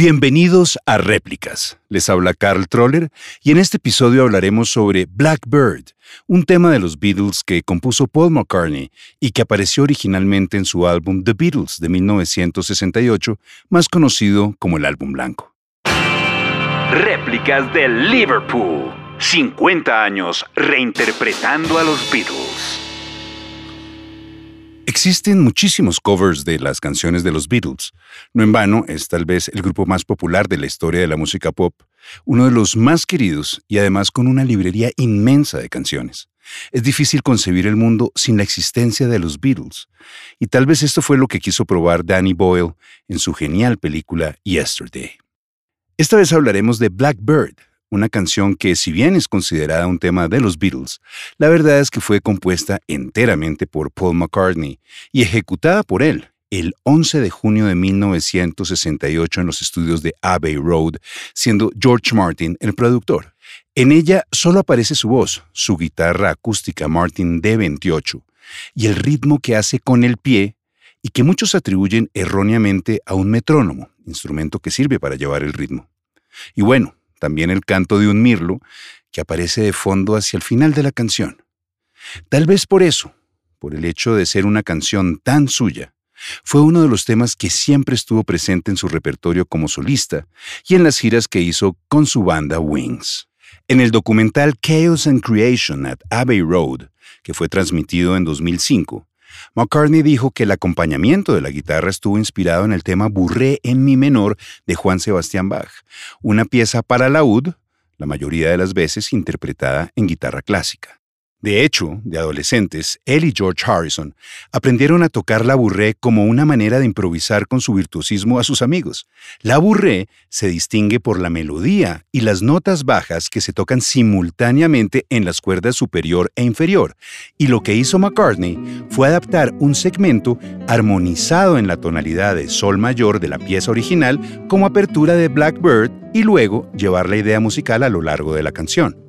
Bienvenidos a Réplicas. Les habla Carl Troller y en este episodio hablaremos sobre Blackbird, un tema de los Beatles que compuso Paul McCartney y que apareció originalmente en su álbum The Beatles de 1968, más conocido como el álbum blanco. Réplicas de Liverpool. 50 años reinterpretando a los Beatles. Existen muchísimos covers de las canciones de los Beatles. No en vano, es tal vez el grupo más popular de la historia de la música pop, uno de los más queridos y además con una librería inmensa de canciones. Es difícil concebir el mundo sin la existencia de los Beatles, y tal vez esto fue lo que quiso probar Danny Boyle en su genial película Yesterday. Esta vez hablaremos de Blackbird, una canción que si bien es considerada un tema de los Beatles, la verdad es que fue compuesta enteramente por Paul McCartney y ejecutada por él el 11 de junio de 1968 en los estudios de Abbey Road, siendo George Martin el productor. En ella solo aparece su voz, su guitarra acústica Martin D28 y el ritmo que hace con el pie y que muchos atribuyen erróneamente a un metrónomo, instrumento que sirve para llevar el ritmo. Y bueno, también el canto de un mirlo que aparece de fondo hacia el final de la canción. Tal vez por eso, por el hecho de ser una canción tan suya, fue uno de los temas que siempre estuvo presente en su repertorio como solista y en las giras que hizo con su banda Wings. En el documental Chaos and Creation at Abbey Road, que fue transmitido en 2005, McCartney dijo que el acompañamiento de la guitarra estuvo inspirado en el tema Burré en mi menor de Juan Sebastián Bach, una pieza para laúd, la mayoría de las veces interpretada en guitarra clásica. De hecho, de adolescentes, él y George Harrison aprendieron a tocar la burré como una manera de improvisar con su virtuosismo a sus amigos. La burré se distingue por la melodía y las notas bajas que se tocan simultáneamente en las cuerdas superior e inferior, y lo que hizo McCartney fue adaptar un segmento armonizado en la tonalidad de sol mayor de la pieza original como apertura de Blackbird y luego llevar la idea musical a lo largo de la canción.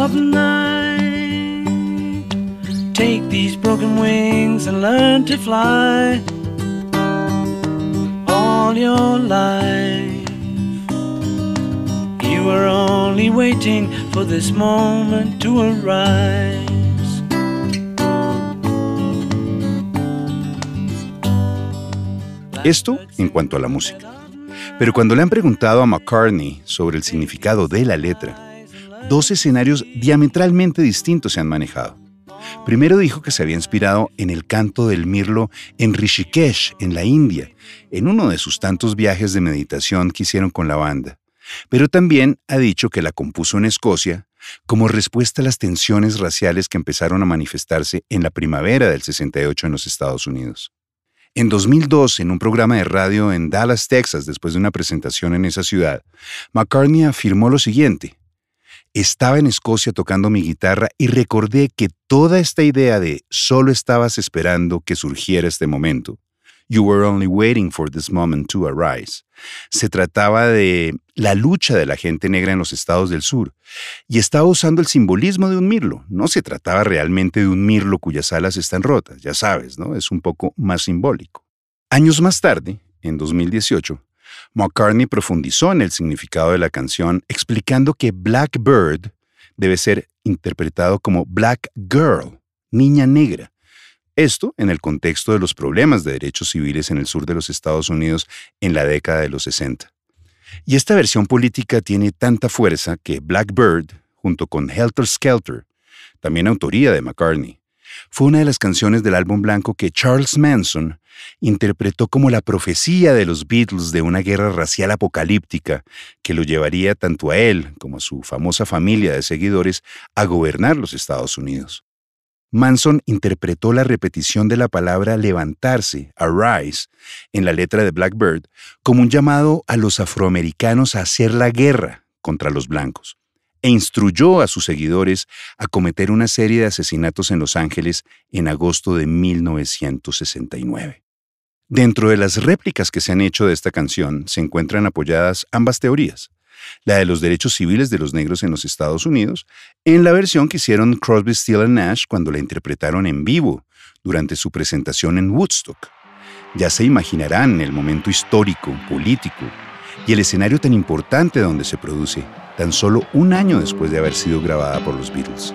Of night. Take these broken wings and learn to fly all your life. You were only waiting for this moment to arise. Esto en cuanto a la música. Pero cuando le han preguntado a McCartney sobre el significado de la letra, dos escenarios diametralmente distintos se han manejado. Primero dijo que se había inspirado en el canto del mirlo en Rishikesh, en la India, en uno de sus tantos viajes de meditación que hicieron con la banda. Pero también ha dicho que la compuso en Escocia como respuesta a las tensiones raciales que empezaron a manifestarse en la primavera del 68 en los Estados Unidos. En 2002, en un programa de radio en Dallas, Texas, después de una presentación en esa ciudad, McCartney afirmó lo siguiente. Estaba en Escocia tocando mi guitarra y recordé que toda esta idea de solo estabas esperando que surgiera este momento, You were only waiting for this moment to arise, se trataba de la lucha de la gente negra en los estados del sur, y estaba usando el simbolismo de un mirlo. No se trataba realmente de un mirlo cuyas alas están rotas, ya sabes, ¿no? Es un poco más simbólico. Años más tarde, en 2018, McCartney profundizó en el significado de la canción, explicando que Blackbird debe ser interpretado como Black Girl, niña negra. Esto en el contexto de los problemas de derechos civiles en el sur de los Estados Unidos en la década de los 60. Y esta versión política tiene tanta fuerza que Blackbird, junto con Helter Skelter, también autoría de McCartney, fue una de las canciones del álbum blanco que Charles Manson interpretó como la profecía de los Beatles de una guerra racial apocalíptica que lo llevaría tanto a él como a su famosa familia de seguidores a gobernar los Estados Unidos. Manson interpretó la repetición de la palabra levantarse, arise, en la letra de Blackbird, como un llamado a los afroamericanos a hacer la guerra contra los blancos, e instruyó a sus seguidores a cometer una serie de asesinatos en Los Ángeles en agosto de 1969. Dentro de las réplicas que se han hecho de esta canción se encuentran apoyadas ambas teorías la de los derechos civiles de los negros en los Estados Unidos, en la versión que hicieron Crosby, Steele Nash cuando la interpretaron en vivo durante su presentación en Woodstock. Ya se imaginarán el momento histórico, político y el escenario tan importante donde se produce, tan solo un año después de haber sido grabada por los Beatles.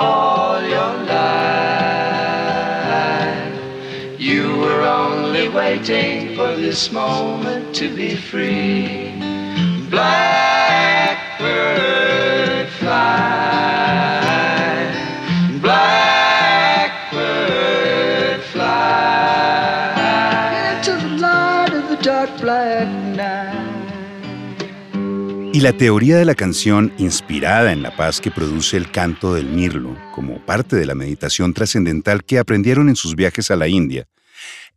all your life. You were only waiting for this moment to be free. Y la teoría de la canción, inspirada en la paz que produce el canto del mirlo, como parte de la meditación trascendental que aprendieron en sus viajes a la India,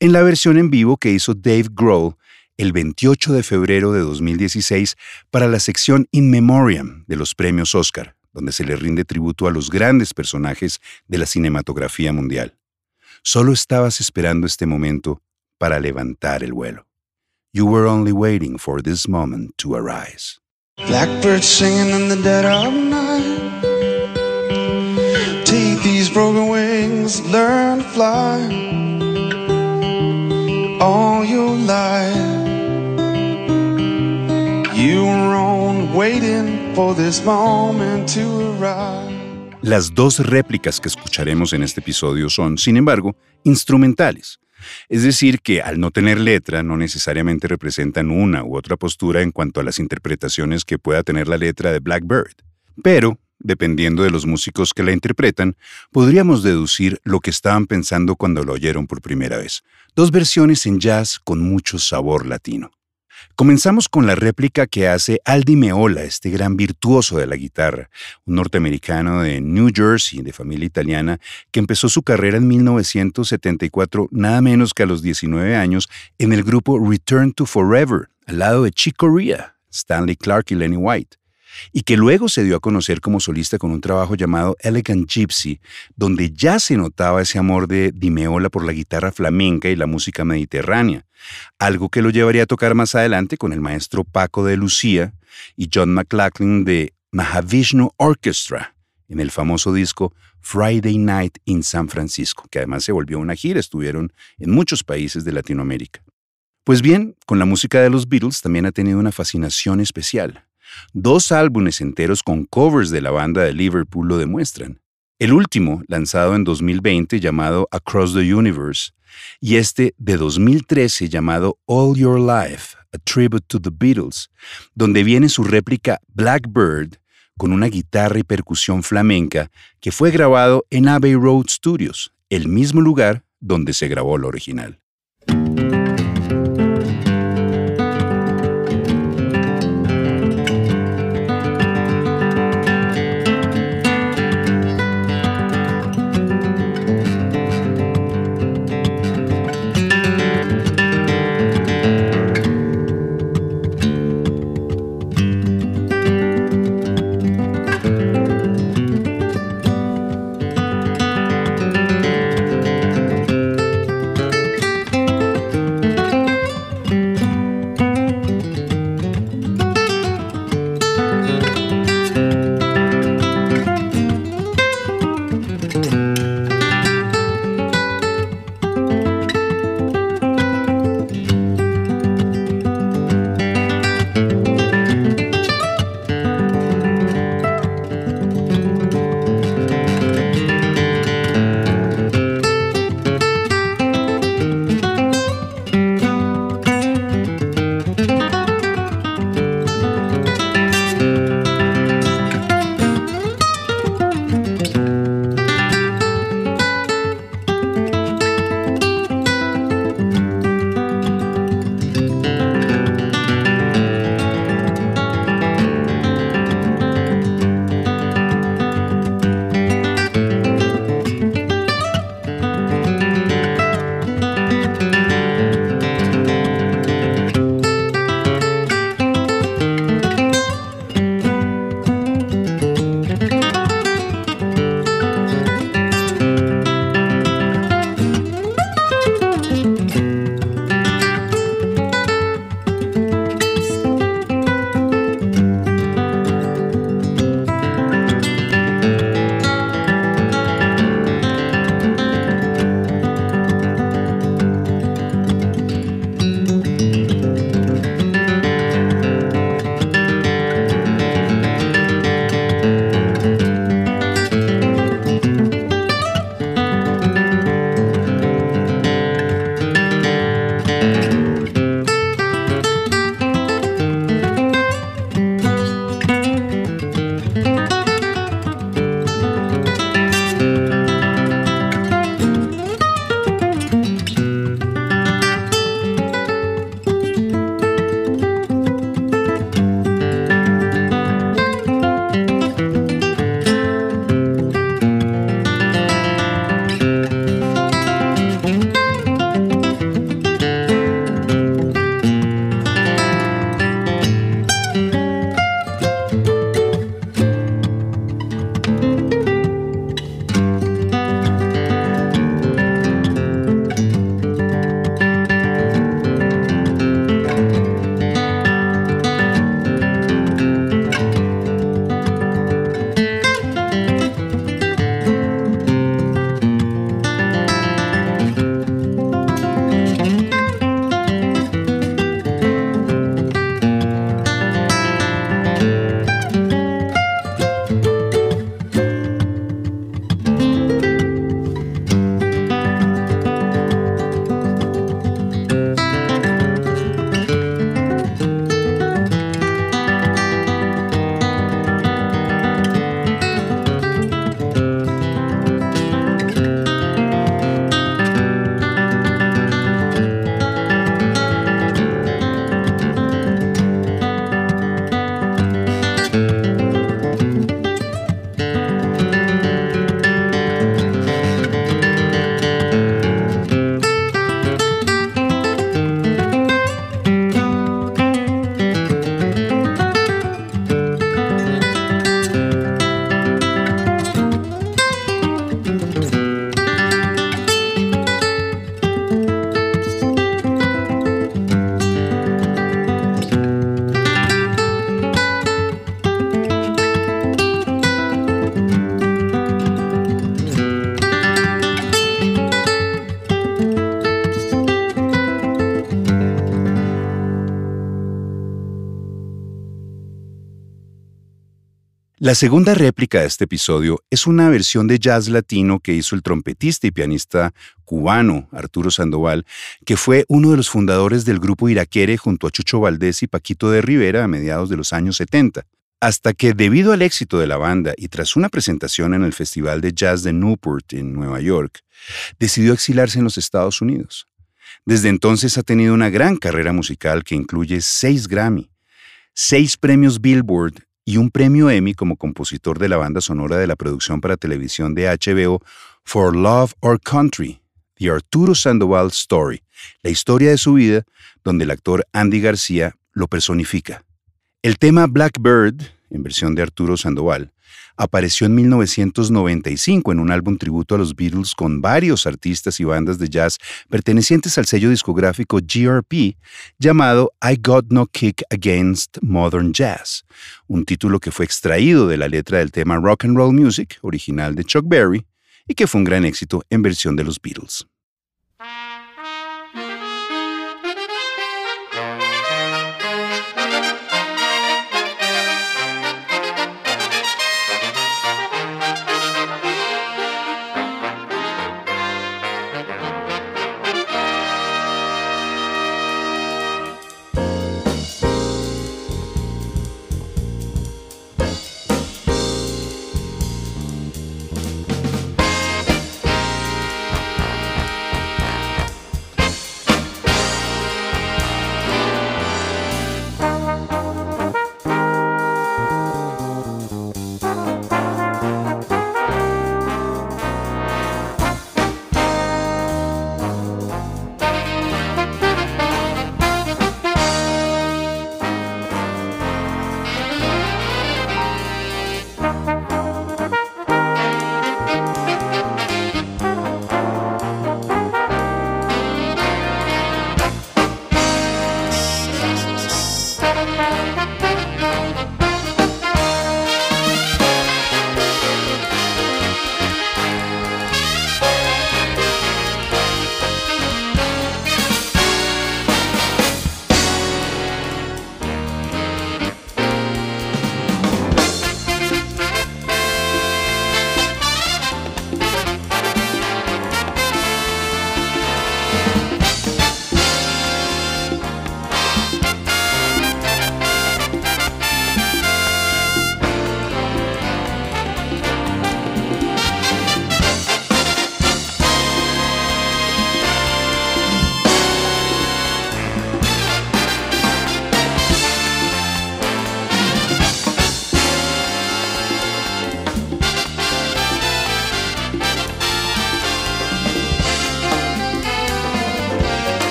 en la versión en vivo que hizo Dave Grohl el 28 de febrero de 2016 para la sección In Memoriam de los premios Oscar, donde se le rinde tributo a los grandes personajes de la cinematografía mundial. Solo estabas esperando este momento para levantar el vuelo. You were only waiting for this moment to arise. Blackbird singing in the dead of night. Take these broken wings, learn to fly. all your life. You were on waiting for this moment to arrive. Las dos réplicas que escucharemos en este episodio son, sin embargo, instrumentales. Es decir, que al no tener letra no necesariamente representan una u otra postura en cuanto a las interpretaciones que pueda tener la letra de Blackbird. Pero dependiendo de los músicos que la interpretan, podríamos deducir lo que estaban pensando cuando lo oyeron por primera vez. Dos versiones en jazz con mucho sabor latino. Comenzamos con la réplica que hace Aldi Meola, este gran virtuoso de la guitarra, un norteamericano de New Jersey, de familia italiana, que empezó su carrera en 1974, nada menos que a los 19 años, en el grupo Return to Forever, al lado de Chick Corea, Stanley Clark y Lenny White y que luego se dio a conocer como solista con un trabajo llamado Elegant Gypsy, donde ya se notaba ese amor de Dimeola por la guitarra flamenca y la música mediterránea, algo que lo llevaría a tocar más adelante con el maestro Paco de Lucía y John McLaughlin de Mahavishnu Orchestra en el famoso disco Friday Night in San Francisco, que además se volvió una gira, estuvieron en muchos países de Latinoamérica. Pues bien, con la música de los Beatles también ha tenido una fascinación especial. Dos álbumes enteros con covers de la banda de Liverpool lo demuestran. El último, lanzado en 2020, llamado Across the Universe, y este de 2013 llamado All Your Life, A Tribute to the Beatles, donde viene su réplica Blackbird con una guitarra y percusión flamenca que fue grabado en Abbey Road Studios, el mismo lugar donde se grabó el original. La segunda réplica de este episodio es una versión de jazz latino que hizo el trompetista y pianista cubano Arturo Sandoval, que fue uno de los fundadores del grupo Iraquere junto a Chucho Valdés y Paquito de Rivera a mediados de los años 70 hasta que debido al éxito de la banda y tras una presentación en el Festival de Jazz de Newport en Nueva York, decidió exilarse en los Estados Unidos. Desde entonces ha tenido una gran carrera musical que incluye seis Grammy, seis premios Billboard y un premio Emmy como compositor de la banda sonora de la producción para televisión de HBO For Love or Country, The Arturo Sandoval Story, la historia de su vida donde el actor Andy García lo personifica. El tema Blackbird, en versión de Arturo Sandoval, apareció en 1995 en un álbum tributo a los Beatles con varios artistas y bandas de jazz pertenecientes al sello discográfico GRP llamado I Got No Kick Against Modern Jazz, un título que fue extraído de la letra del tema Rock and Roll Music, original de Chuck Berry, y que fue un gran éxito en versión de los Beatles.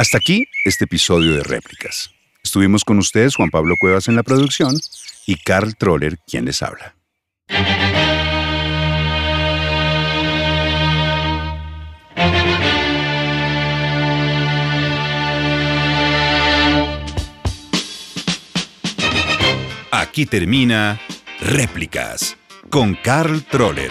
Hasta aquí este episodio de Réplicas. Estuvimos con ustedes Juan Pablo Cuevas en la producción y Carl Troller quien les habla. Aquí termina Réplicas con Carl Troller,